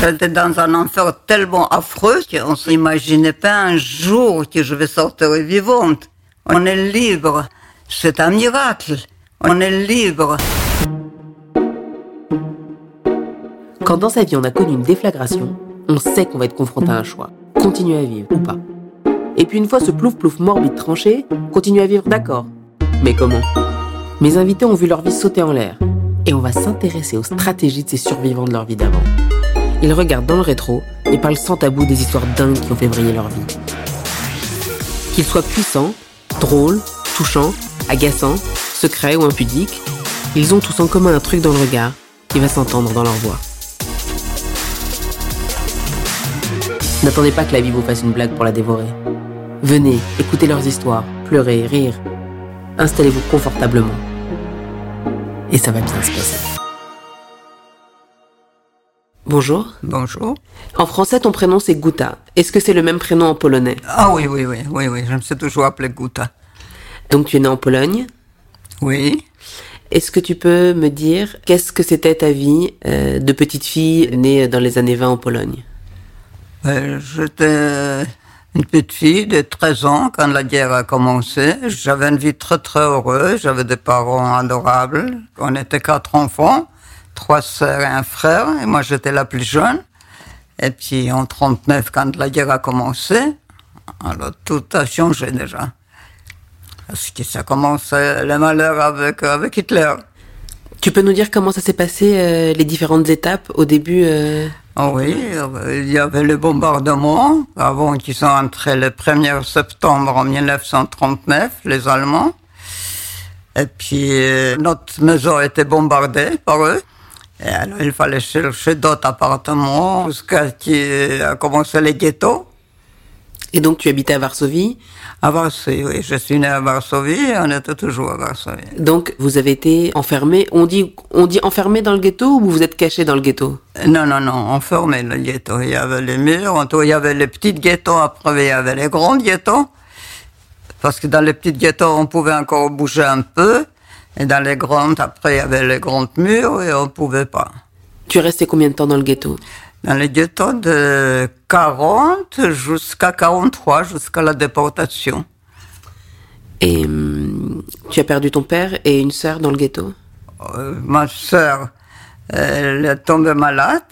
J'étais dans un enfer tellement affreux qu'on s'imaginait pas un jour que je vais sortir vivante. On est libre. C'est un miracle. On est libre. Quand dans sa vie on a connu une déflagration, on sait qu'on va être confronté à un choix. Continuer à vivre ou pas. Et puis une fois ce plouf-plouf morbide tranché, continuer à vivre d'accord. Mais comment? Mes invités ont vu leur vie sauter en l'air. Et on va s'intéresser aux stratégies de ces survivants de leur vie d'avant. Ils regardent dans le rétro et parlent sans tabou des histoires dingues qui ont fait briller leur vie. Qu'ils soient puissants, drôles, touchants, agaçants, secrets ou impudiques, ils ont tous en commun un truc dans le regard qui va s'entendre dans leur voix. N'attendez pas que la vie vous fasse une blague pour la dévorer. Venez, écoutez leurs histoires, pleurez, rire. Installez-vous confortablement. Et ça va bien se passer. Bonjour. Bonjour. En français, ton prénom c'est Guta. Est-ce que c'est le même prénom en polonais? Ah oui, oui, oui, oui, oui. Je me suis toujours appelé Guta. Donc tu es né en Pologne? Oui. Est-ce que tu peux me dire qu'est-ce que c'était ta vie euh, de petite fille née dans les années 20 en Pologne? Euh, J'étais une petite fille de 13 ans quand la guerre a commencé. J'avais une vie très très heureuse. J'avais des parents adorables. On était quatre enfants, trois sœurs et un frère. Et moi j'étais la plus jeune. Et puis en 39, quand la guerre a commencé, alors tout a changé déjà. Parce que ça commençait le malheur avec, avec Hitler. Tu peux nous dire comment ça s'est passé, euh, les différentes étapes au début euh, Ah oui, euh, il y avait le bombardement avant qu'ils sont entrés le 1er septembre en 1939, les Allemands. Et puis euh, notre maison a été bombardée par eux. Et alors il fallait chercher d'autres appartements jusqu'à ce qu'il a commencé les ghettos. Et donc tu habitais à Varsovie? À Varsovie, oui, je suis né à Varsovie et on était toujours à Varsovie. Donc vous avez été enfermé. On dit, on dit enfermé dans le ghetto ou vous êtes caché dans le ghetto? Non, non, non, on fermait le ghetto. Il y avait les murs, en tout, il y avait les petits ghettos, après il y avait les grands ghettos. Parce que dans les petits ghettos, on pouvait encore bouger un peu. Et dans les grandes, après, il y avait les grands murs et on pouvait pas. Tu es resté combien de temps dans le ghetto? Dans les ghettos de 40 jusqu'à 43, jusqu'à la déportation. Et hum, tu as perdu ton père et une sœur dans le ghetto? Euh, ma sœur, elle est tombée malade,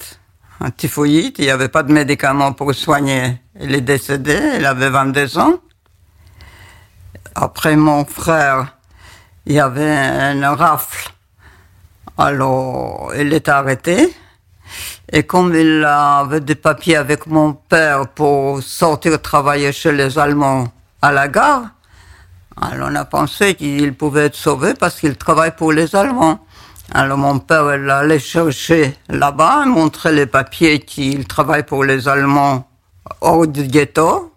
un typhoïde, il n'y avait pas de médicaments pour soigner. Elle est décédée, elle avait 22 ans. Après mon frère, il y avait un rafle. Alors, il est arrêté. Et comme il avait des papiers avec mon père pour sortir travailler chez les Allemands à la gare, alors on a pensé qu'il pouvait être sauvé parce qu'il travaille pour les Allemands. Alors mon père il allait chercher là-bas, montrer les papiers qu'il travaille pour les Allemands hors du ghetto.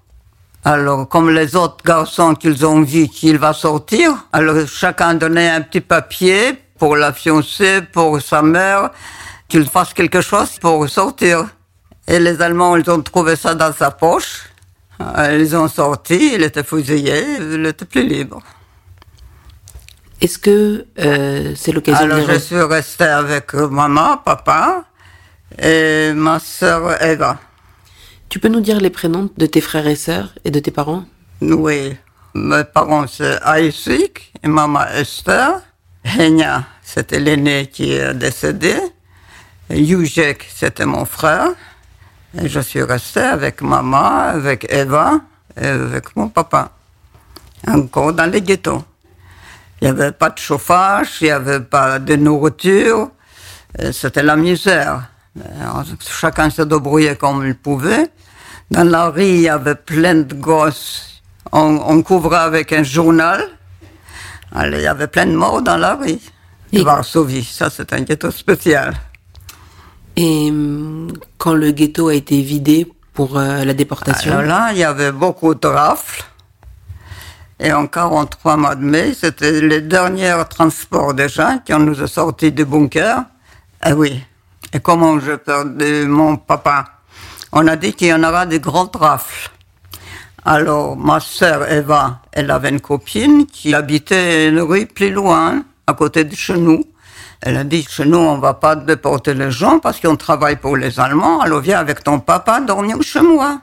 Alors comme les autres garçons qu'ils ont vu qu'il va sortir, alors chacun donnait un petit papier pour la fiancée, pour sa mère, qu'il fasse quelque chose pour sortir. Et les Allemands, ils ont trouvé ça dans sa poche. Euh, Ils ont sorti, il était fusillé, il était plus libre. Est-ce que euh, c'est l'occasion Alors de je suis resté avec euh, maman, papa et ma sœur Eva. Tu peux nous dire les prénoms de tes frères et sœurs et de tes parents? Oui, mes parents c'est Aïsik et maman Esther. Henya, c'était l'aîné qui est décédé. Yujek, c'était mon frère. Et je suis resté avec maman, avec Eva et avec mon papa. Encore dans les ghettos. Il n'y avait pas de chauffage, il n'y avait pas de nourriture. C'était la misère. Alors, chacun se débrouillait comme il pouvait. Dans la rue, il y avait plein de gosses. On, on couvrait avec un journal. Alors, il y avait plein de morts dans la rue. Et Varsovie, ça c'est un ghetto spécial. Et hum, quand le ghetto a été vidé pour euh, la déportation, Alors là, il y avait beaucoup de rafles. Et en 43 mois de mai, c'était les derniers transports des gens qui nous ont sortis du bunker. Eh oui. Et comment j'ai perdu mon papa? On a dit qu'il y en aura des grandes rafles. Alors, ma sœur Eva, elle avait une copine qui habitait une rue plus loin, à côté de chez nous. Elle a dit, chez nous, on va pas déporter les gens parce qu'on travaille pour les Allemands. Alors viens avec ton papa dormir chez moi.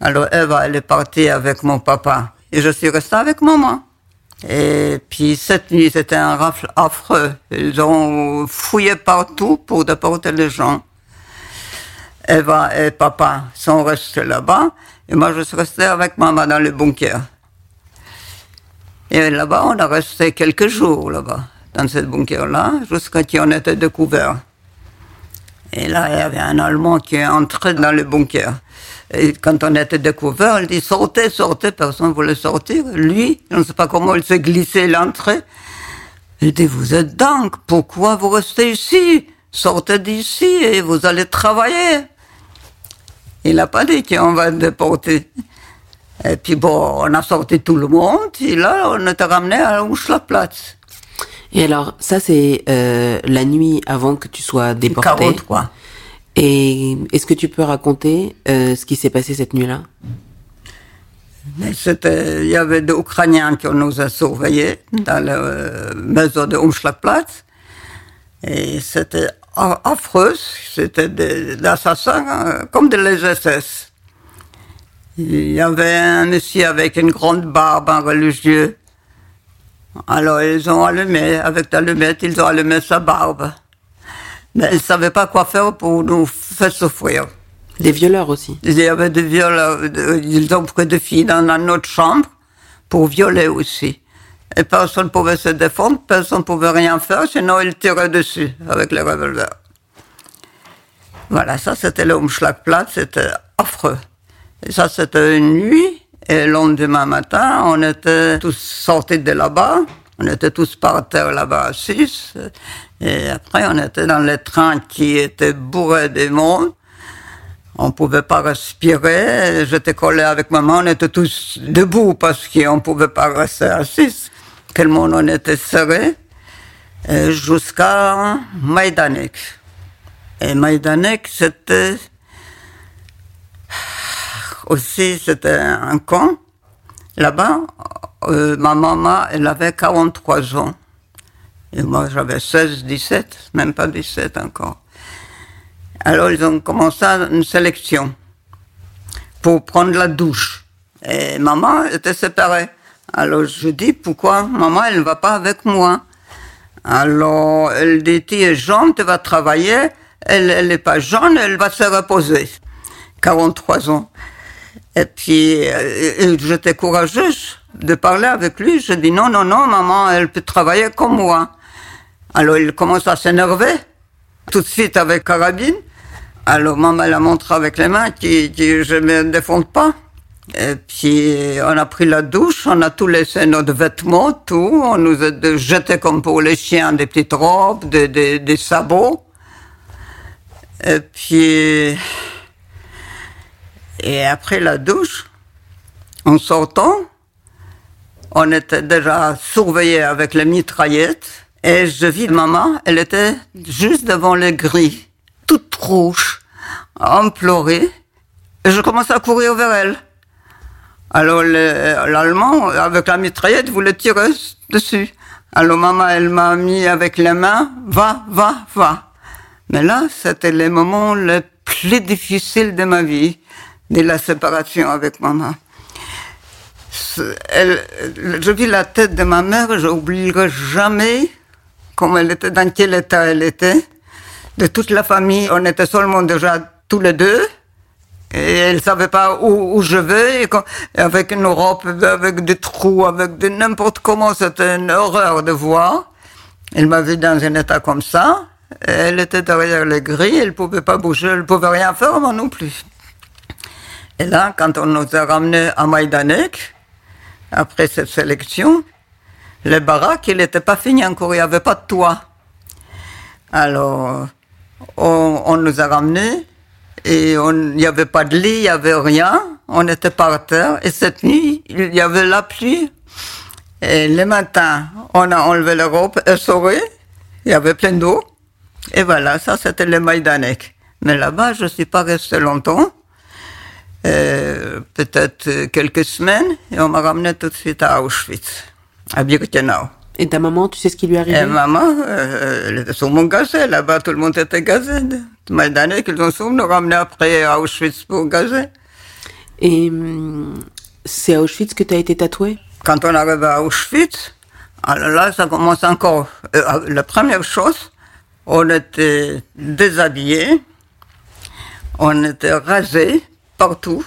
Alors Eva, elle est partie avec mon papa. Et je suis restée avec maman. Et puis cette nuit, c'était un rafle affreux. Ils ont fouillé partout pour déporter les gens. Eva et papa sont restés là-bas. Et moi, je suis restée avec maman dans le bunker. Et là-bas, on a resté quelques jours là-bas, dans ce bunker-là, jusqu'à ce qu'on était découvert. Et là, il y avait un Allemand qui est entré dans le bunker. Et quand on était découvert, il dit sortez, sortez, personne ne voulait sortir. Lui, je ne sais pas comment il s'est glissé l'entrée. Il dit vous êtes dingue, pourquoi vous restez ici? Sortez d'ici et vous allez travailler. Il n'a pas dit qu'on va déporter. Et puis bon, on a sorti tout le monde, et là, on était ramené à Uschlaplatz. Et alors, ça, c'est euh, la nuit avant que tu sois déporté. 43. Et est-ce que tu peux raconter euh, ce qui s'est passé cette nuit-là? Il y avait des Ukrainiens qui nous a surveillés dans la euh, maison de Umschlagplatz. Et c'était affreux. C'était des, des assassins euh, comme de les SS. Il y avait un monsieur avec une grande barbe, un religieux. Alors ils ont allumé, avec l'allumette, ils ont allumé sa barbe. Mais ils ne savaient pas quoi faire pour nous faire souffrir. Des violeurs aussi. Il y avait des violeurs, de- ils ont pris des filles dans notre chambre pour violer aussi. Et personne ne pouvait se défendre, personne ne pouvait rien faire, sinon ils tiraient dessus avec les revolvers. Voilà, ça c'était le Umschlagplatz, c'était affreux. Et ça c'était une nuit, et le lendemain matin, on était tous sortis de là-bas, on était tous par terre là-bas assis, et après on était dans les trains qui étaient bourrés de monde. On pouvait pas respirer. J'étais collé avec maman. On était tous debout parce qu'on pouvait pas rester assis. Quel monde on était serré. Jusqu'à Majdanek. Et Majdanek, c'était aussi c'était un camp. Là-bas, euh, ma maman, elle avait 43 ans. Et moi, j'avais 16, 17, même pas 17 encore. Alors, ils ont commencé une sélection pour prendre la douche. Et maman était séparée. Alors, je dis, pourquoi maman, elle ne va pas avec moi? Alors, elle dit, tu es jeune, tu vas travailler. Elle n'est pas jeune, elle va se reposer. 43 ans. Et puis, euh, j'étais courageuse de parler avec lui. Je dis, non, non, non, maman, elle peut travailler comme moi. Alors, il commence à s'énerver, tout de suite avec carabine. Alors, maman la montre avec les mains qui, qui je me défends pas. Et puis, on a pris la douche, on a tout laissé notre vêtements, tout. On nous a jeté comme pour les chiens des petites robes, des, des, des sabots. Et puis, et après la douche, en sortant, on était déjà surveillés avec les mitraillettes. Et je vis maman, elle était juste devant les grilles, toute rouge, implorée. Et je commence à courir vers elle. Alors le- l'Allemand, avec la mitraillette, voulait tirer dessus. Alors maman, elle m'a mis avec les mains, va, va, va. Mais là, c'était les moments les plus difficiles de ma vie, de la séparation avec maman. Je vis la tête de ma mère, je n'oublierai jamais comment elle était, dans quel état elle était. De toute la famille, on était seulement déjà tous les deux. Et elle ne savait pas où, où je vais, quand- avec une robe, avec des trous, avec n'importe comment, c'était une horreur de voir. Elle m'a vu dans un état comme ça. Elle était derrière les grilles, elle ne pouvait pas bouger, elle ne pouvait rien faire, moi non plus. Et là, quand on nous a ramenés à Maïdanek, après cette sélection, le baraque, il n'était pas fini encore, il n'y avait pas de toit. Alors, on, on nous a ramenés et il n'y avait pas de lit, il n'y avait rien. On était par terre et cette nuit, il y avait la pluie. Et le matin, on a enlevé les robes essorées, il y avait plein d'eau. Et voilà, ça c'était le Maïdanek. Mais là-bas, je ne suis pas resté longtemps. Euh, peut-être euh, quelques semaines, et on m'a ramené tout de suite à Auschwitz, à Birkenau. Et ta maman, tu sais ce qui lui est arrivé? Et maman, euh, elle était sur mon gazet. Là-bas, tout le monde était gazé. D'années qu'ils ont su nous ramener après à Auschwitz pour gazer. Et hum, c'est à Auschwitz que tu as été tatoué Quand on arrive à Auschwitz, alors là, ça commence encore. Euh, la première chose, on était déshabillés, on était rasés partout,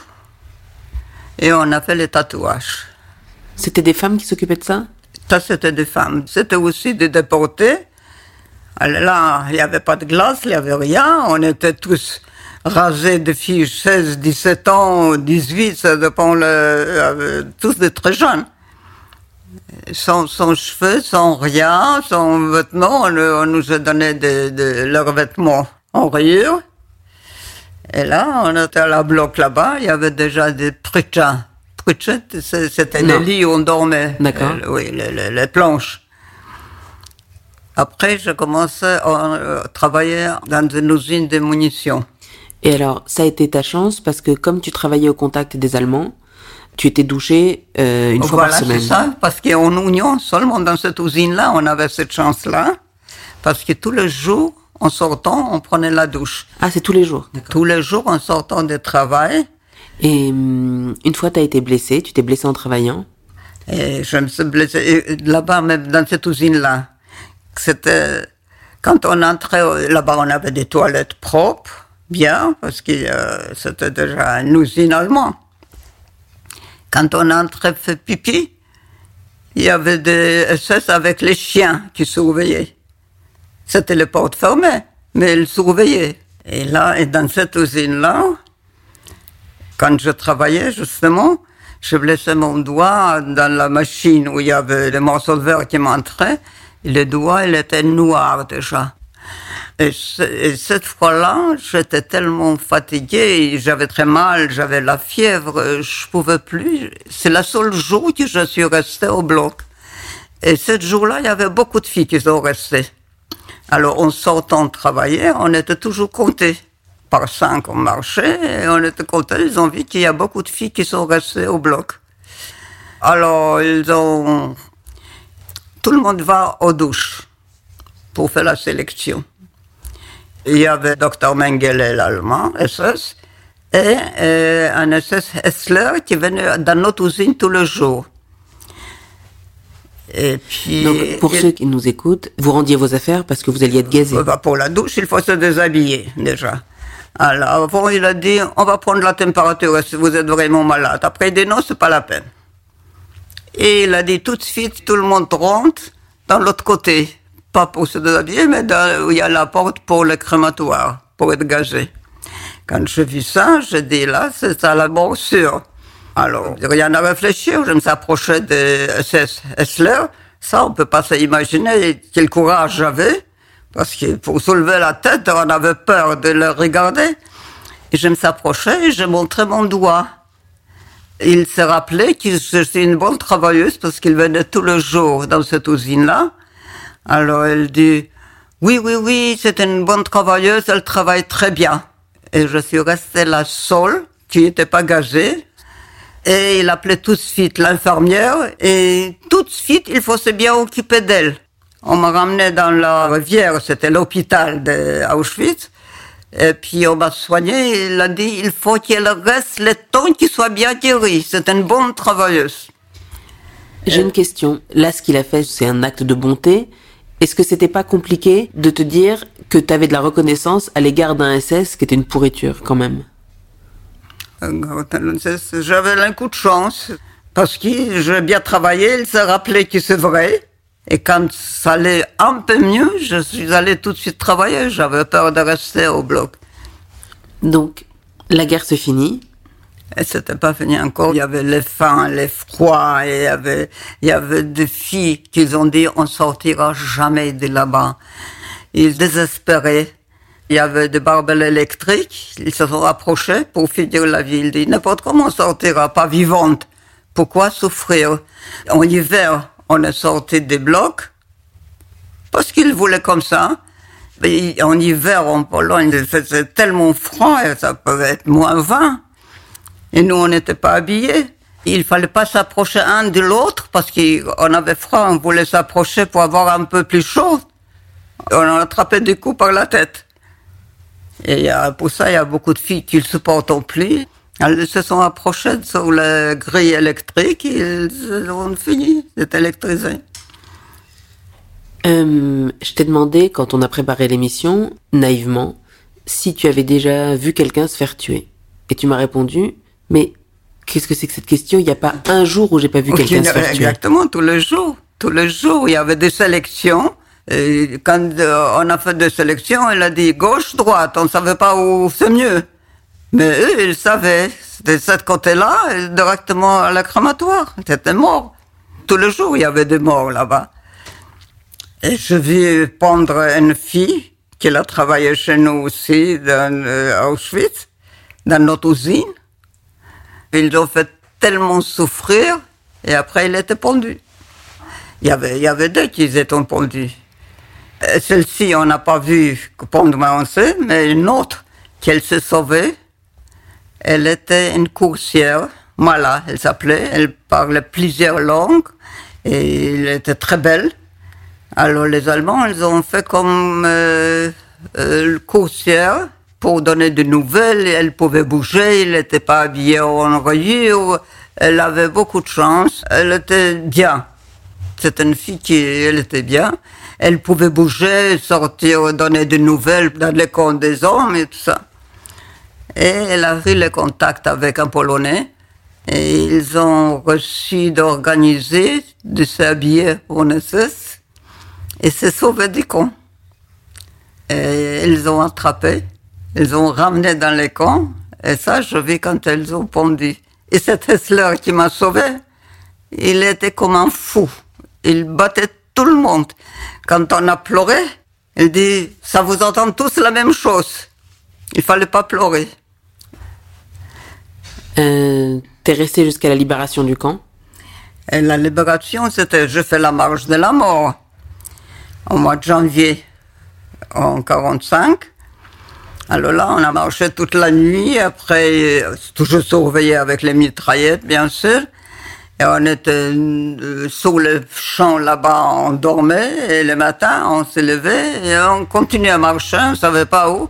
et on a fait les tatouages. C'était des femmes qui s'occupaient de ça? Ça, c'était des femmes. C'était aussi des déportés. Là, il n'y avait pas de glace, il n'y avait rien. On était tous rasés de filles 16, 17 ans, 18, ça dépend, le, euh, tous des très jeunes. Sans, sans cheveux, sans rien, sans vêtements, on, on nous a donné de, de leurs vêtements en rayure. Et là, on était à la bloc là-bas, il y avait déjà des. Pritchas, c'est- c'était les lits où on dormait. D'accord. Euh, oui, les, les- les planches. Après, j'ai commencé à euh, travailler dans une usine de munitions. Et alors, ça a été ta chance parce que comme tu travaillais au contact des Allemands, tu étais douché euh, une fois voilà, par c'est semaine. ça, parce qu'en Union, seulement dans cette usine-là, on avait cette chance-là, parce que tous les jours, en sortant, on prenait la douche. Ah, c'est tous les jours. Tous les jours, en sortant du travail, Et hum, une fois, tu as été blessé, tu t'es blessé en travaillant? et je me suis blessé et là-bas, même dans cette usine-là. C'était, quand on entrait euh, là-bas, on avait des toilettes propres, bien, parce que euh, c'était déjà une usine allemande. Quand on entrait fait pipi, il y avait des SS avec les chiens qui surveillaient. C'était les portes fermées, mais ils surveillaient. Et là, et dans cette usine-là, quand je travaillais, justement, je blessais mon doigt dans la machine où il y avait les morceaux de verre qui m'entraient. Le doigt, il était noir déjà. Et, ce- et cette fois-là, j'étais tellement fatiguée, j'avais très mal, j'avais la fièvre, je pouvais plus. C'est la seule jour que je suis restée au bloc. Et ce jour-là, il y avait beaucoup de filles qui sont restées. Alors, en sortant de travailler, on était toujours comptés. Par cinq, on marchait et on était comptés. Ils ont vu qu'il y a beaucoup de filles qui sont restées au bloc. Alors, ils ont. Tout le monde va aux douches pour faire la sélection. Il y avait Dr Mengele, l'allemand, SS, et euh, un SS Hessler qui venait dans notre usine tous les jours. Et puis. Donc, pour ceux qui nous écoutent, vous rendiez vos affaires parce que vous alliez être gazé. euh, bah, pour la douche, il faut se déshabiller déjà. Alors, avant, il a dit, on va prendre la température si vous êtes vraiment malade. Après, il dit, non, c'est pas la peine. Et il a dit, tout de suite, tout le monde rentre dans l'autre côté. Pas pour se déshabiller, mais dans, où il y a la porte pour le crématoire, pour être gazé. Quand j'ai vu ça, j'ai dit, là, c'est à la mort sûre. Alors, rien à réfléchir, je me suis approché de SS Hessler. Ça, on peut pas s'imaginer quel courage j'avais. Parce que pour soulever la tête, on avait peur de le regarder. Et je me suis approché et j'ai montré mon doigt. Il s'est rappelé que je suis une bonne travailleuse parce qu'il venait tous les jours dans cette usine-là. Alors elle dit, oui, oui, oui, c'est une bonne travailleuse, elle travaille très bien. Et je suis restée la seule qui n'était pas gazée. Et il appelait tout de suite l'infirmière et tout de suite, il faut se bien occuper d'elle. On m'a ramené dans la rivière, c'était l'hôpital d'Auschwitz. Et puis on m'a soigné, il a dit, il faut qu'elle reste le temps qu'il soit bien guéri. C'est une bonne travailleuse. J'ai une question. Là, ce qu'il a fait, c'est un acte de bonté. Est-ce que c'était pas compliqué de te dire que tu avais de la reconnaissance à l'égard d'un SS qui était une pourriture quand même? J'avais un coup de chance parce que j'ai bien travaillé, il s'est rappelé que c'est vrai. Et quand ça allait un peu mieux, je suis allé tout de suite travailler. J'avais peur de rester au bloc. Donc, la guerre se finit. Et c'était pas fini encore. Il y avait les faim, les froids, et il y avait, il y avait des filles qui ont dit on sortira jamais de là-bas. Ils désespéraient. Il y avait des barbelles électriques. Ils se sont rapprochés pour finir la vie. Ils n'importe comment on sortira, pas vivante. Pourquoi souffrir? En hiver, on est sorti des blocs parce qu'ils voulaient comme ça. En hiver, en Pologne, il faisait tellement froid, et ça pouvait être moins 20. Et nous, on n'était pas habillés. Il fallait pas s'approcher un de l'autre parce qu'on avait froid, on voulait s'approcher pour avoir un peu plus chaud. On en attrapait du coup par la tête. Et pour ça, il y a beaucoup de filles qui ne supportent plus. Elles se sont approchées sur la grille électrique et elles ont fini d'être électrisées. Euh, je t'ai demandé, quand on a préparé l'émission, naïvement, si tu avais déjà vu quelqu'un se faire tuer. Et tu m'as répondu, mais qu'est-ce que c'est que cette question? Il n'y a pas un jour où j'ai pas vu quelqu'un se faire tuer. Exactement, tous les jours. Tous les jours, il y avait des sélections. Et quand euh, on a fait des sélections, il a dit gauche, droite. On ne savait pas où c'est mieux. Mais eux, ils savaient. De ce côté-là, directement à la crématoire. C'était mort. Tous les jours, il y avait des morts là-bas. Et je vis pendre une fille qui a travaillé chez nous aussi, dans euh, Auschwitz, dans notre usine. Ils ont fait tellement souffrir, et après, il était pendu. Il y avait, il y avait deux qui étaient pendus. Celle-ci, on n'a pas vu pendre sait, mais une autre, qu'elle s'est sauvée, elle était une coursière, Mala, elle s'appelait, elle parlait plusieurs langues, et elle était très belle. Alors les Allemands, ils ont fait comme euh, euh, coursière pour donner des nouvelles. Elle pouvait bouger, elle n'était pas habillée en rayure. Elle avait beaucoup de chance. Elle était bien. C'était une fille qui, elle était bien. Elle pouvait bouger, sortir, donner des nouvelles dans les camps des hommes et tout ça. Et elle a eu le contact avec un Polonais. Et ils ont reçu d'organiser, de s'habiller pour SS et s'est sauvé du camp. Et ils ont attrapé, ils ont ramené dans les camps, et ça, je vis quand elles ont pondu. Et cet Hessler qui m'a sauvé, il était comme un fou. Il battait tout le monde. Quand on a pleuré, il dit, ça vous entend tous la même chose. Il fallait pas pleurer. Euh, T'es resté jusqu'à la libération du camp? Et la libération, c'était, je fais la marche de la mort au mois de janvier en 45. Alors là, on a marché toute la nuit, après, toujours surveillé avec les mitraillettes, bien sûr. Et on était euh, sur le champ là-bas, on dormait, et le matin, on s'est levé, et on continuait à marcher, on ne savait pas où.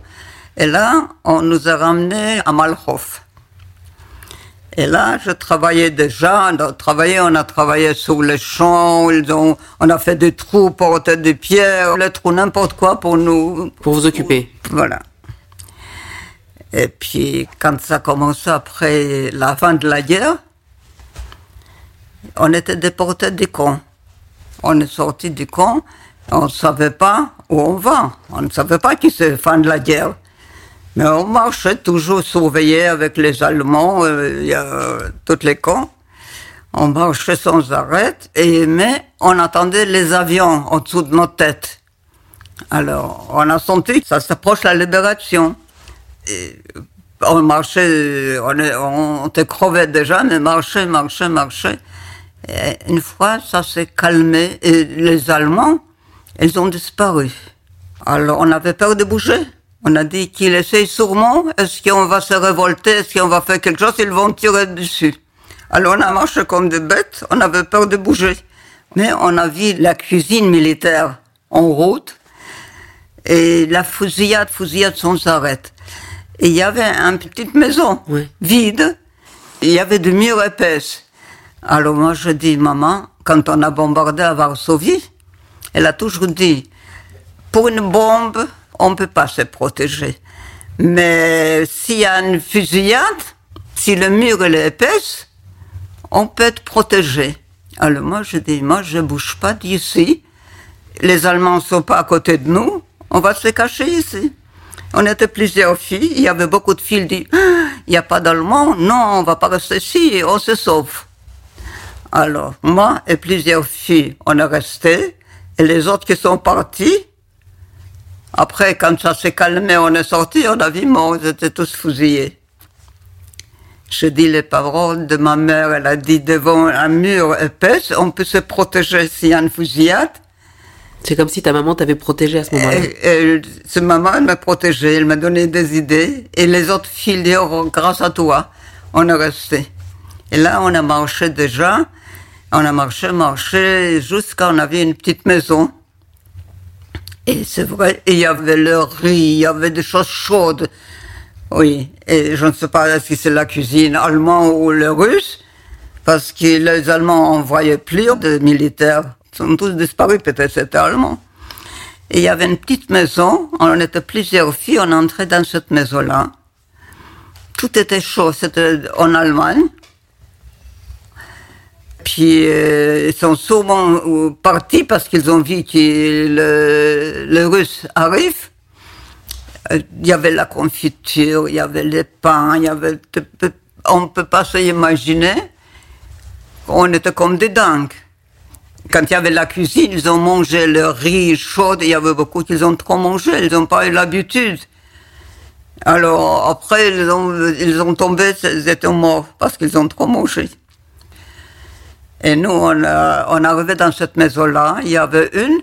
Et là, on nous a ramenés à Malhof. Et là, je travaillais déjà. On a travaillé, on a travaillé sur les champs. Ils ont, on a fait des trous, porté des pierres, les trous, n'importe quoi pour nous. Pour vous occuper. Voilà. Et puis, quand ça a commencé après la fin de la guerre, on était déportés du camp. On est sorti du camp, on ne savait pas où on va. On ne savait pas qui c'est fin de la guerre. Mais on marchait toujours surveillé avec les Allemands, euh, a tous les camps. On marchait sans arrêt, et, mais on attendait les avions en dessous de nos têtes. Alors, on a senti que ça s'approche la libération. Et on marchait, on, on, était crevé déjà, mais marchait, marchait, marchait. Et une fois, ça s'est calmé, et les Allemands, ils ont disparu. Alors, on avait peur de bouger. On a dit qu'il essaye sûrement. Est-ce qu'on va se révolter Est-ce qu'on va faire quelque chose Ils vont tirer dessus. Alors on a marché comme des bêtes. On avait peur de bouger. Mais on a vu la cuisine militaire en route et la fusillade, fusillade sans arrêt. Et il y avait une petite maison vide. Il y avait des murs épaisses. Alors moi je dis, maman, quand on a bombardé à Varsovie, elle a toujours dit, pour une bombe, on ne peut pas se protéger. Mais s'il y a une fusillade, si le mur est épais, on peut être protégé. Alors moi je dis, moi je bouge pas d'ici. Les Allemands sont pas à côté de nous, on va se cacher ici. On était plusieurs filles, il y avait beaucoup de filles qui disent, ah, il n'y a pas d'Allemands, non, on va pas rester ici, on se sauve. Alors moi et plusieurs filles, on est restés, et les autres qui sont partis, après, quand ça s'est calmé, on est sorti, on a vu, moi, ils étaient tous fusillés. Je dis les paroles de ma mère, elle a dit devant un mur épais, on peut se protéger s'il y a une fusillade. C'est comme si ta maman t'avait protégé à ce moment-là. Et, ce maman, elle m'a protégé, elle m'a donné des idées. Et les autres filles grâce à toi, on est resté. Et là, on a marché déjà. On a marché, marché, jusqu'à on avait une petite maison. Et c'est vrai, il y avait le riz, il y avait des choses chaudes. Oui, et je ne sais pas si c'est la cuisine allemande ou le russe, parce que les Allemands envoyaient plus de militaires. Ils sont tous disparus, peut-être c'était allemand. Et il y avait une petite maison, on était plusieurs filles, on entrait dans cette maison-là. Tout était chaud, c'était en Allemagne. Puis euh, ils sont souvent euh, partis parce qu'ils ont vu que le, le russe arrive. Euh, Il y avait la confiture, il y avait les pains, il y avait. On ne peut pas s'imaginer. On était comme des dingues. Quand il y avait la cuisine, ils ont mangé le riz chaud. Il y avait beaucoup qui ont trop mangé. Ils n'ont pas eu l'habitude. Alors après, ils ont, ils ont tombé, ils étaient morts parce qu'ils ont trop mangé. Et nous, on, on arrivait dans cette maison-là. Il y avait une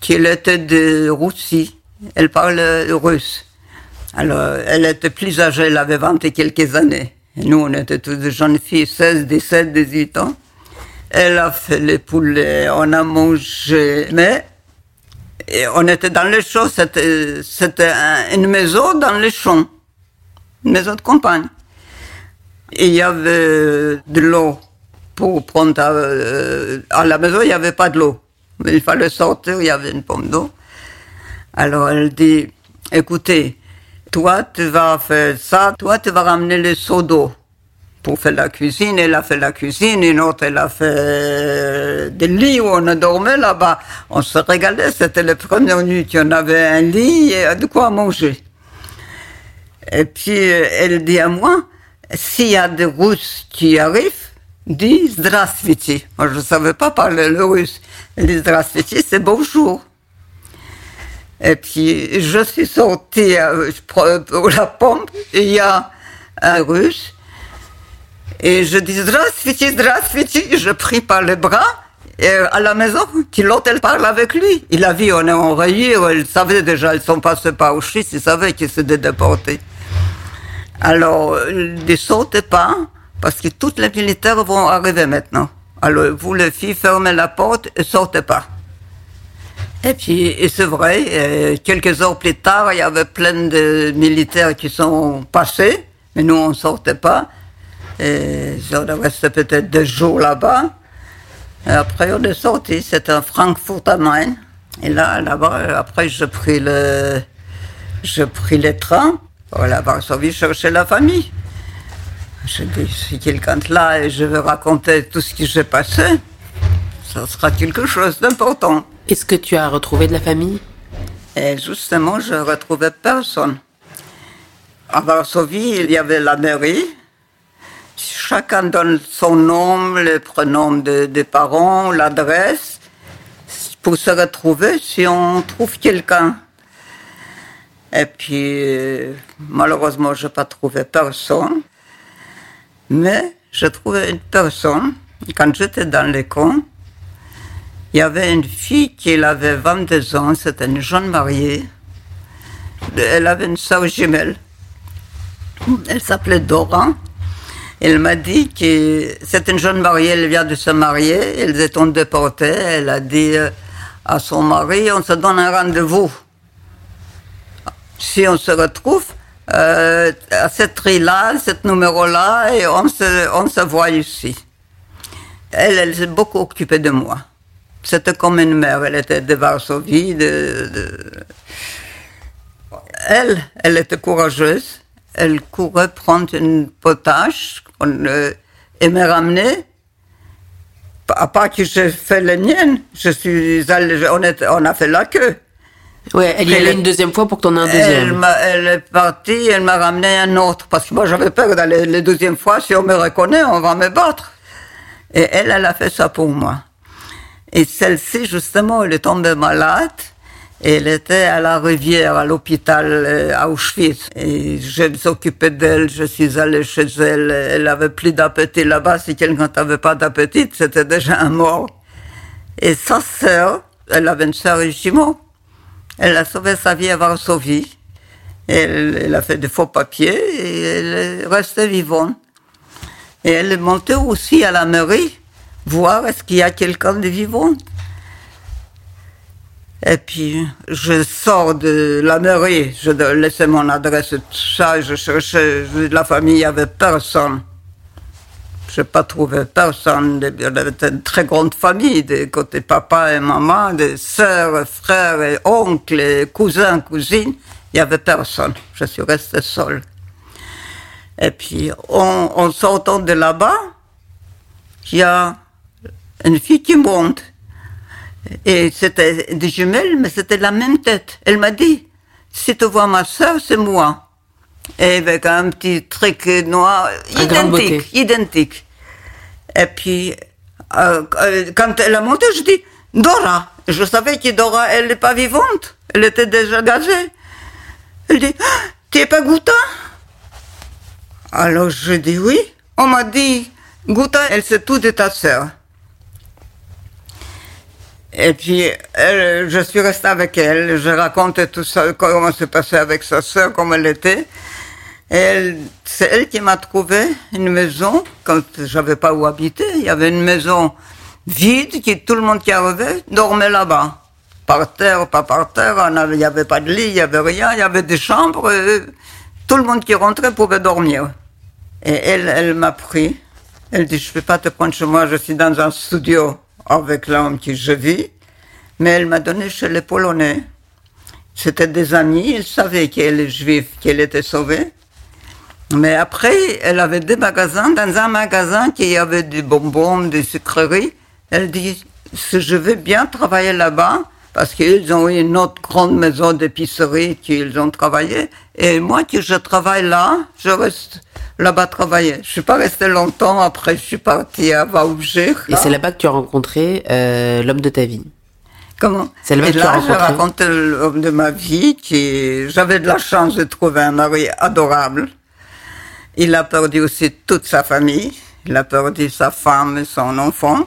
qui était de Russie. Elle parlait russe. Alors, elle était plus âgée, elle avait 20 et quelques années. Et nous, on était toutes des jeunes filles, 16, 17, 18 ans. Elle a fait les poulets, on a mangé, mais on était dans les champs, c'était, c'était un- une maison dans les champs, une maison de campagne. Et il y avait de l'eau pour prendre à, euh, à la maison, il n'y avait pas de l'eau. Mais il fallait sortir, il y avait une pomme d'eau. Alors elle dit, écoutez, toi tu vas faire ça, toi tu vas ramener les seaux d'eau pour faire la cuisine. Elle a fait la cuisine, une autre elle a fait des lits où on a dormi là-bas. On se régalait, c'était les premières nuits qu'on avait un lit et de quoi manger. Et puis euh, elle dit à moi, s'il y a des Russes qui arrivent, dis Здравствуйте. Moi je ne savais pas parler le russe. Elle dit Здравствуйте, c'est bonjour. Et puis, je suis sortie euh, je prends pour la pompe, et il y a un russe, et je dis Здравствуйте, Здравствуйте, je prie par les bras, et à la maison, qui l'autre, elle parle avec lui. Il a vu, on est enrayé, il savait déjà, ils sont passés par Auschwitz, il savait qu'ils s'étaient déportés. Alors, euh, ne sautez pas, parce que tous les militaires vont arriver maintenant. Alors, vous, les filles, fermez la porte et sortez pas. Et puis, c'est vrai, euh, quelques heures plus tard, il y avait plein de militaires qui sont passés, mais nous, on sortait pas. Et on est resté peut-être deux jours là-bas. Et après, on est sorti, c'était à Frankfurt am Main. Et là, là-bas, après, j'ai pris le, j'ai pris le train pour aller à Varsovie chercher la famille. J'ai dit, si quelqu'un est là et je vais raconter tout ce qui s'est passé, ça sera quelque chose d'important. Est-ce que tu as retrouvé de la famille? Et justement, je ne retrouvais personne. À Varsovie, il y avait la mairie. Chacun donne son nom, le prénom de- des parents, l'adresse, pour se retrouver si on trouve quelqu'un. Et puis, euh, malheureusement, je n'ai pas trouvé personne. Mais j'ai trouvé une personne, quand j'étais dans les camps, il y avait une fille qui avait 22 ans, c'était une jeune mariée. Elle avait une sœur jumelle. Elle s'appelait Dora. Elle m'a dit que c'est une jeune mariée, elle vient de se marier, elles étaient déportées. Elle a dit euh, à son mari, on se donne un rendez-vous. Si on se retrouve euh, à cette rue-là, ce numéro-là, et on se, on se voit ici. Elle, elle s'est beaucoup occupée de moi. C'était comme une mère, elle était de Varsovie. De, de- Elle, elle était courageuse. Elle courait prendre une potage on, euh, et me ramener. À part que j'ai fait les miennes, je suis allée, on, est- on a fait la queue. Ouais, elle y Elle allait une deuxième fois pour que t'en aies un Elle, deuxième. m'a- elle est partie, elle m'a ramené un autre, parce que moi j'avais peur d'aller la deuxième fois, si on me reconnaît, on va me battre. Et elle, elle a fait ça pour moi. Et celle-ci, justement, elle est tombée malade, et elle était à la rivière, à l'hôpital euh, à Auschwitz. Et je me suis occupé d'elle, je suis allé chez elle, elle avait plus d'appétit là-bas, si quelqu'un n'avait pas d'appétit, c'était déjà un mort. Et sa sœur, elle avait une sœur jumeau, elle a sauvé sa vie à Varsovie. Elle, elle a fait des faux papiers et elle est restée vivante. Et elle est montée aussi à la mairie, voir est-ce qu'il y a quelqu'un de vivant. Et puis, je sors de la mairie, je laissais mon adresse et tout ça, je cherchais, la famille, il n'y personne. Je n'ai pas trouvé personne. Y avait une très grande famille, des côtés papa et maman, des sœurs, frères et oncles, cousins, cousines. Il n'y avait personne. Je suis restée seule. Et puis, en, sortant de là-bas, il y a une fille qui monte. Et c'était des jumelles, mais c'était la même tête. Elle m'a dit, si tu vois ma soeur, c'est moi. Et avec un petit truc noir, identique, identique. Et puis, euh, euh, quand elle a monté, je dis, Dora. Je savais que Dora, elle n'est pas vivante. Elle était déjà gazée. Elle dit, tu n'es pas Gouta? Alors je dis oui. On m'a dit, Gouta, elle sait tout de ta sœur. Et puis, je suis restée avec elle. Je racontais tout ça, comment c'est passé avec sa sœur, comment elle était. Et c'est elle qui m'a trouvé une maison quand j'avais pas où habiter. Il y avait une maison vide qui tout le monde qui arrivait dormait là-bas par terre, pas par terre, il n'y avait pas de lit, il n'y avait rien, il y avait des chambres, et tout le monde qui rentrait pouvait dormir. Et elle, elle m'a pris, elle dit, je ne peux pas te prendre chez moi, je suis dans un studio avec l'homme qui je vis, mais elle m'a donné chez les Polonais. C'était des amis, ils savaient qu'elle est juive, qu'elle était sauvée. Mais après, elle avait des magasins. Dans un magasin, qui y avait des bonbons, des sucreries. Elle dit, si je veux bien travailler là-bas, parce qu'ils ont une autre grande maison d'épicerie qu'ils ont travaillé. Et moi, que je travaille là, je reste là-bas travailler. Je suis pas restée longtemps. Après, je suis partie à Vaouger. Et c'est là-bas que tu as rencontré euh, l'homme de ta vie. Comment? C'est là que tu as rencontré. J'ai rencontré l'homme de ma vie. Qui j'avais de la chance de trouver un mari adorable. Il a perdu aussi toute sa famille. Il a perdu sa femme et son enfant.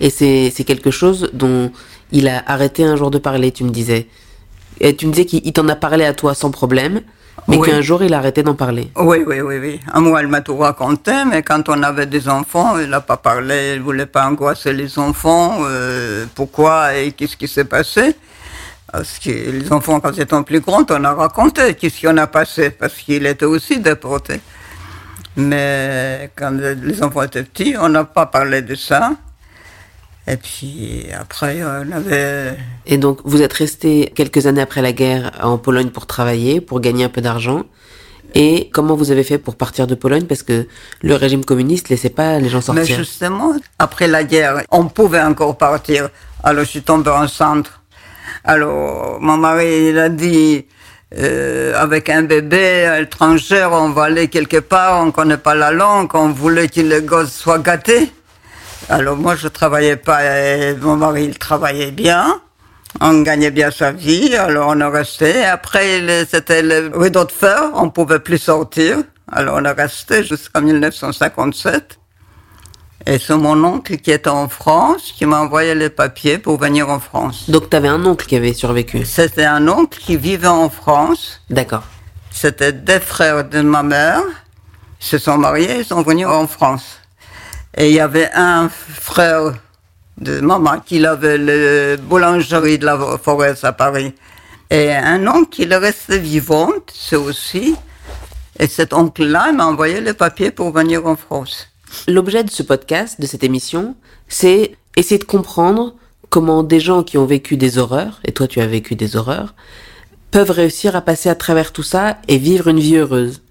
Et c'est quelque chose dont il a arrêté un jour de parler, tu me disais. Et tu me disais qu'il t'en a parlé à toi sans problème, mais qu'un jour il a arrêté d'en parler. Oui, oui, oui, oui. À moi, elle m'a tout raconté, mais quand on avait des enfants, il n'a pas parlé, il voulait pas angoisser les enfants. Euh, pourquoi et qu'est-ce qui s'est passé Parce que les enfants, quand ils étaient plus grands, on a raconté qu'est-ce qu'on a passé, parce qu'il était aussi déporté. Mais quand les enfants étaient petits, on n'a pas parlé de ça. Et puis après, on avait... Et donc, vous êtes resté quelques années après la guerre en Pologne pour travailler, pour gagner un peu d'argent. Et comment vous avez fait pour partir de Pologne? Parce que le régime communiste laissait pas les gens sortir. Mais justement, après la guerre, on pouvait encore partir. Alors je suis tombée enceinte. Alors mon mari, il a dit, euh, avec un bébé étranger, on va aller quelque part, on connaît pas la langue, on voulait que le gosse soit gâté. Alors moi, je travaillais pas, et mon mari, il travaillait bien. On gagnait bien sa vie, alors on est resté. Après, c'était le rideau de fer, on pouvait plus sortir. Alors on est resté jusqu'en 1957. Et c'est mon oncle qui était en France qui m'a envoyé les papiers pour venir en France. Donc tu avais un oncle qui avait survécu C'était un oncle qui vivait en France. D'accord. C'était des frères de ma mère. Ils se sont mariés, ils sont venus en France. Et il y avait un frère de maman qui avait la boulangerie de la forêt à Paris. Et un oncle qui est resté vivant, c'est aussi. Et cet oncle-là m'a envoyé le papier pour venir en France. L'objet de ce podcast, de cette émission, c'est essayer de comprendre comment des gens qui ont vécu des horreurs, et toi tu as vécu des horreurs, peuvent réussir à passer à travers tout ça et vivre une vie heureuse.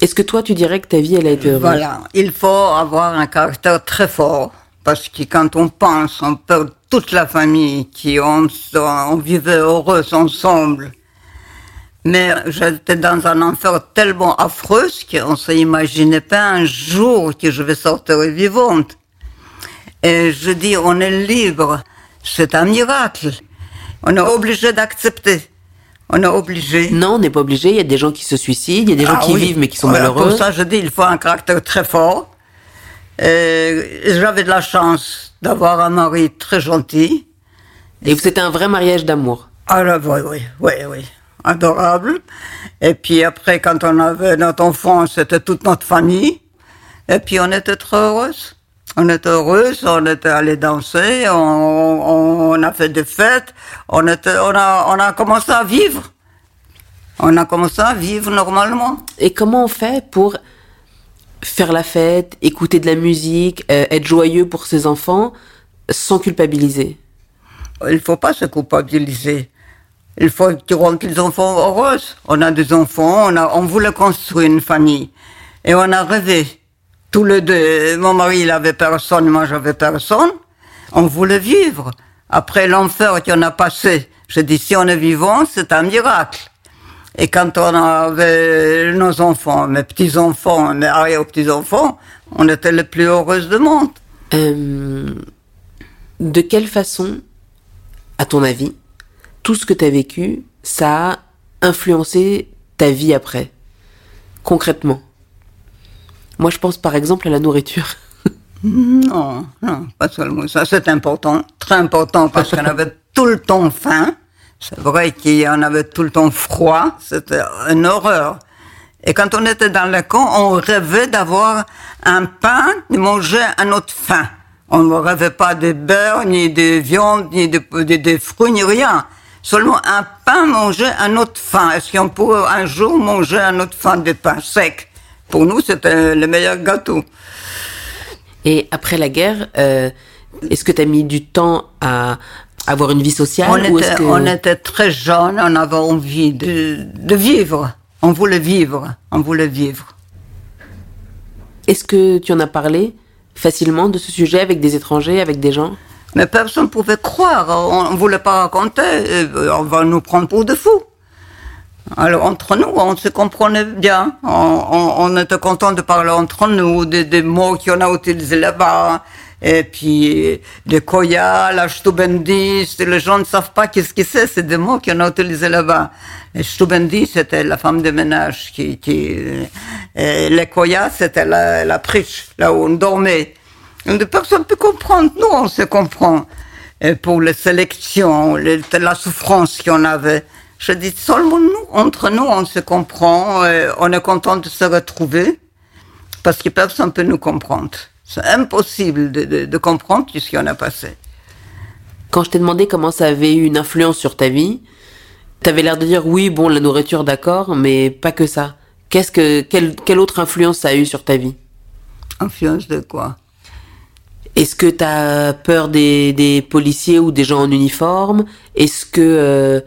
Est-ce que toi, tu dirais que ta vie, elle a été heureuse? Voilà, il faut avoir un caractère très fort, parce que quand on pense, on perd toute la famille, qui on, on vivait heureux ensemble. Mais j'étais dans un enfer tellement affreux qu'on ne s'imaginait pas un jour que je vais sortir vivante. Et je dis, on est libre. C'est un miracle. On est obligé d'accepter. On est obligé. Non, on n'est pas obligé. Il y a des gens qui se suicident, il y a des gens ah qui vivent mais qui sont malheureux. Pour ça, je dis, il faut un caractère très fort. J'avais de la chance d'avoir un mari très gentil. Et c'était un vrai mariage d'amour. Ah oui, oui, oui, oui. Adorable. Et puis après, quand on avait notre enfant, c'était toute notre famille. Et puis on était très heureuses. On était heureuses, on était allés danser, on, on, a fait des fêtes, on, était, on, a, on a commencé à vivre. On a commencé à vivre normalement. Et comment on fait pour faire la fête, écouter de la musique, euh, être joyeux pour ses enfants sans culpabiliser? Il ne faut pas se culpabiliser. Il faut rendre les enfants heureux. On a des enfants, on, a, on voulait construire une famille. Et on a rêvé. Tous les deux, mon mari, il avait personne, moi, j'avais personne. On voulait vivre. Après l'enfer qu'on a passé, je dis, si on est vivant, c'est un miracle. Et quand on avait nos enfants, mes petits-enfants, mes arrière-petits-enfants, on était les plus heureuses du monde. Euh, de quelle façon, à ton avis, tout ce que tu as vécu, ça a influencé ta vie après, concrètement Moi, je pense par exemple à la nourriture. Non, non, pas seulement ça. C'est important, très important, parce qu'on avait tout le temps faim. C'est vrai en avait tout le temps froid. C'était une horreur. Et quand on était dans le camp, on rêvait d'avoir un pain, de manger à notre faim. On ne rêvait pas de beurre, ni de viande, ni de, de fruits, ni rien seulement un pain mangé à notre faim. Est-ce qu'on pourrait un jour manger à notre faim des pains secs Pour nous, c'était le meilleur gâteau. Et après la guerre, euh, est-ce que tu as mis du temps à avoir une vie sociale on, était, on était très jeunes, on avait envie de, de vivre. On voulait vivre, on voulait vivre. Est-ce que tu en as parlé facilement de ce sujet avec des étrangers, avec des gens? Mais personne ne pouvait croire. On ne voulait pas raconter. Euh, on va nous prendre pour des fous. Alors entre nous, on se comprenait bien. On, était content de parler entre nous, des, mots qu'on a utilisés là-bas. Et puis, le koya, la stubendis, les gens ne savent pas qu'est-ce que c'est, c'est des mots qu'on a utilisés là-bas. Le stubendis, c'était la femme de ménage qui, qui et le koya, c'était la, la priche, là où on dormait. Personne ne peut comprendre. Nous, on se comprend. Et pour les sélections, la souffrance qu'on avait. Je dis seulement nous, entre nous, on se comprend. on est content de se retrouver parce que personne ne peut nous comprendre. C'est impossible de, de, comprendre tout ce qu'on a passé. Quand je t'ai demandé comment ça avait eu une influence sur ta vie, tu avais l'air de dire oui, bon, la nourriture, d'accord, mais pas que ça. Qu'est-ce que, quelle, quelle autre influence ça a eu sur ta vie? Influence de quoi? Est-ce que tu as peur des, des, policiers ou des gens en uniforme? Est-ce que euh,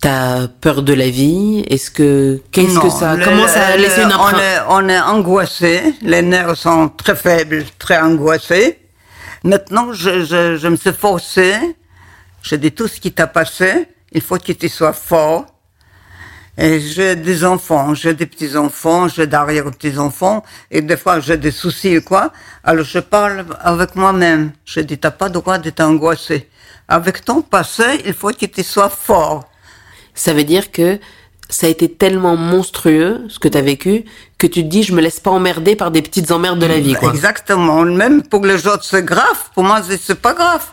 tu as peur de la vie? Est-ce que qu'est-ce que ça Comment ça a laissé une on est, on est angoissé, les nerfs sont très faibles, très angoissés. Maintenant, je, je, je me suis forcé. Je dis tout ce qui t'a passé, il faut que tu sois fort j'ai des enfants, j'ai des petits-enfants, j'ai d'arrière-petits-enfants, et des fois j'ai des soucis ou quoi. Alors je parle avec moi-même. Je dis, t'as pas le droit d'être angoissé. Avec ton passé, il faut que tu sois fort. Ça veut dire que ça a été tellement monstrueux, ce que tu as vécu, que tu te dis, je me laisse pas emmerder par des petites emmerdes de la vie, quoi. Exactement. Même pour les autres, c'est grave. Pour moi, c'est pas grave.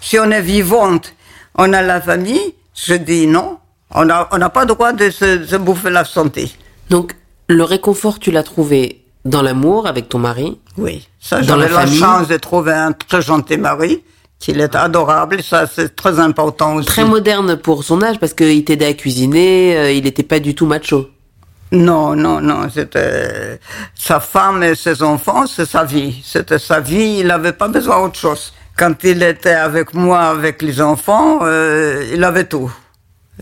Si on est vivante, on a la famille, je dis non, on n'a on pas le droit de se, bouffer la santé. Donc, le réconfort, tu l'as trouvé dans l'amour avec ton mari? Oui, ça, j'avais la, la chance de trouver un très gentil mari, qu'il est adorable, ça, c'est très important aussi. Très moderne pour son âge, parce qu'il t'aidait à cuisiner, euh, il n'était pas du tout macho. Non, non, non, c'était sa femme et ses enfants, c'est sa vie. C'était sa vie, il n'avait pas besoin d'autre chose. Quand il était avec moi, avec les enfants, euh, il avait tout.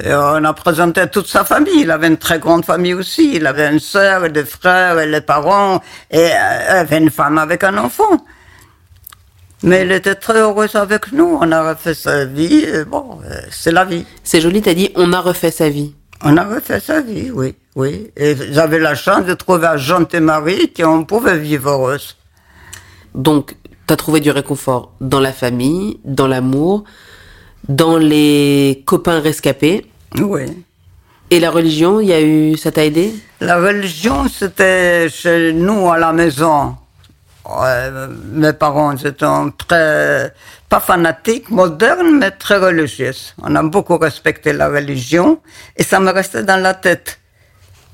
Et on a présenté toute sa famille. Il avait une très grande famille aussi. Il avait une sœur, des frères, et les parents, et euh, il avait une femme avec un enfant. Mais il était très heureux avec nous. On a refait sa vie. bon, euh, c'est la vie. C'est joli, t'as dit, on a refait sa vie. On a refait sa vie, oui, oui. Et j'avais la chance de trouver un gentil mari qu'on pouvait vivre heureuse. Donc, t'as trouvé du réconfort dans la famille, dans l'amour, dans les copains rescapés. Oui. Et la religion, il y a eu, ça t'a aidé? La religion, c'était chez nous à la maison. mes parents étaient très, pas fanatiques, modernes, mais très religieux. On a beaucoup respecté la religion et ça me restait dans la tête.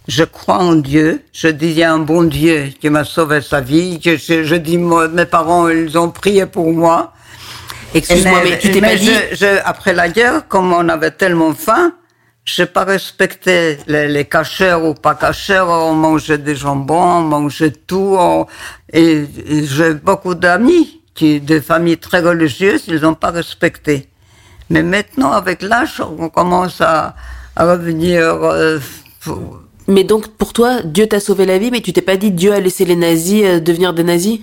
Je crois en Dieu. Je dis, il y a un bon Dieu qui m'a sauvé sa vie. Je, je, je dis, moi, mes parents, ils ont prié pour moi. Excuse-moi, mais, tu t'es pas dit... je- je- après la guerre, comme on avait tellement faim, j'ai pas respecté les, les cachers ou pas cachers. On mangeait des jambons, on mangeait tout. on- et, et j'ai beaucoup d'amis qui, des familles très religieuses, ils ont pas respecté. Mais maintenant, avec l'âge, on commence à, à revenir. euh, pour- Mais donc, pour toi, Dieu t'a sauvé la vie, mais tu t'es pas dit Dieu a laissé les nazis euh, devenir des nazis?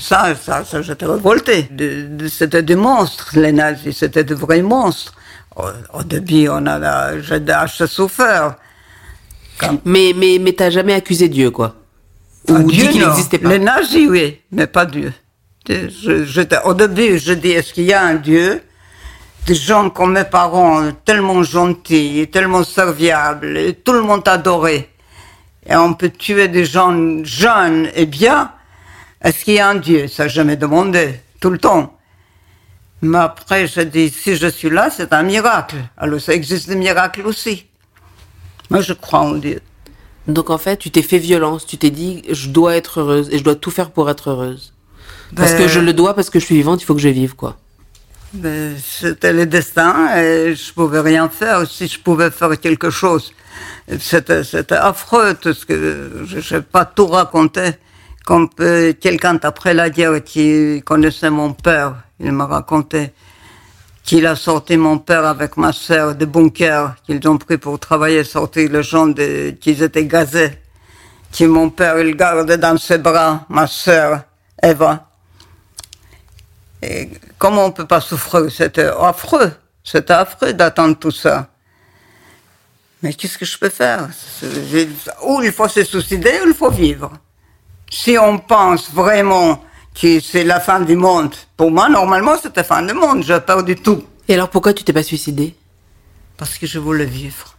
Ça, ça, ça j'étais révolté. C'était des monstres, les nazis, c'était de vrais monstres. Au, au début, on a, j'ai souffert. Quand, Mais, mais, mais t'as jamais accusé Dieu, quoi? Ou Ah, Dieu, qu'il n'existait pas? Les nazis, oui, mais pas Dieu. Je- au début, je dis, est-ce qu'il y a un Dieu? Des gens comme mes parents, tellement gentils, tellement serviables, et tout le monde adorait. Et on peut tuer des gens jeunes et bien. Est-ce qu'il y a un Dieu? Ça, je me demandé, tout le temps. Mais après, je dis, si je suis là, c'est un miracle. Alors, ça existe des miracles aussi. Moi, je crois en Dieu. Donc en fait, tu t'es fait violence, tu t'es dit je dois être heureuse et je dois tout faire pour être heureuse. Parce Ben- que je le dois, parce que je suis vivante, il faut que je vive, quoi. Mais c'était le destin et je pouvais rien faire. Si je pouvais faire quelque chose, c'était, c'était affreux tout ce que je n'ai pas tout raconté. Comme euh, quelqu'un après la guerre qui connaissait mon père, il m'a raconté qu'il a sorti mon père avec ma sœur des bunkers qu'ils ont pris pour travailler, sortir les gens de, qui étaient gazés. Qui mon père il gardait dans ses bras, ma sœur Eva. Et comment on peut pas souffrir? C'était affreux. C'était affreux d'attendre tout ça. Mais qu'est-ce que je peux faire? Ou il faut se suicider ou il faut vivre. Si on pense vraiment que c'est la fin du monde, pour moi, normalement, c'était la fin du monde. J'ai peur du tout. Et alors pourquoi tu t'es pas suicidée Parce que je voulais vivre.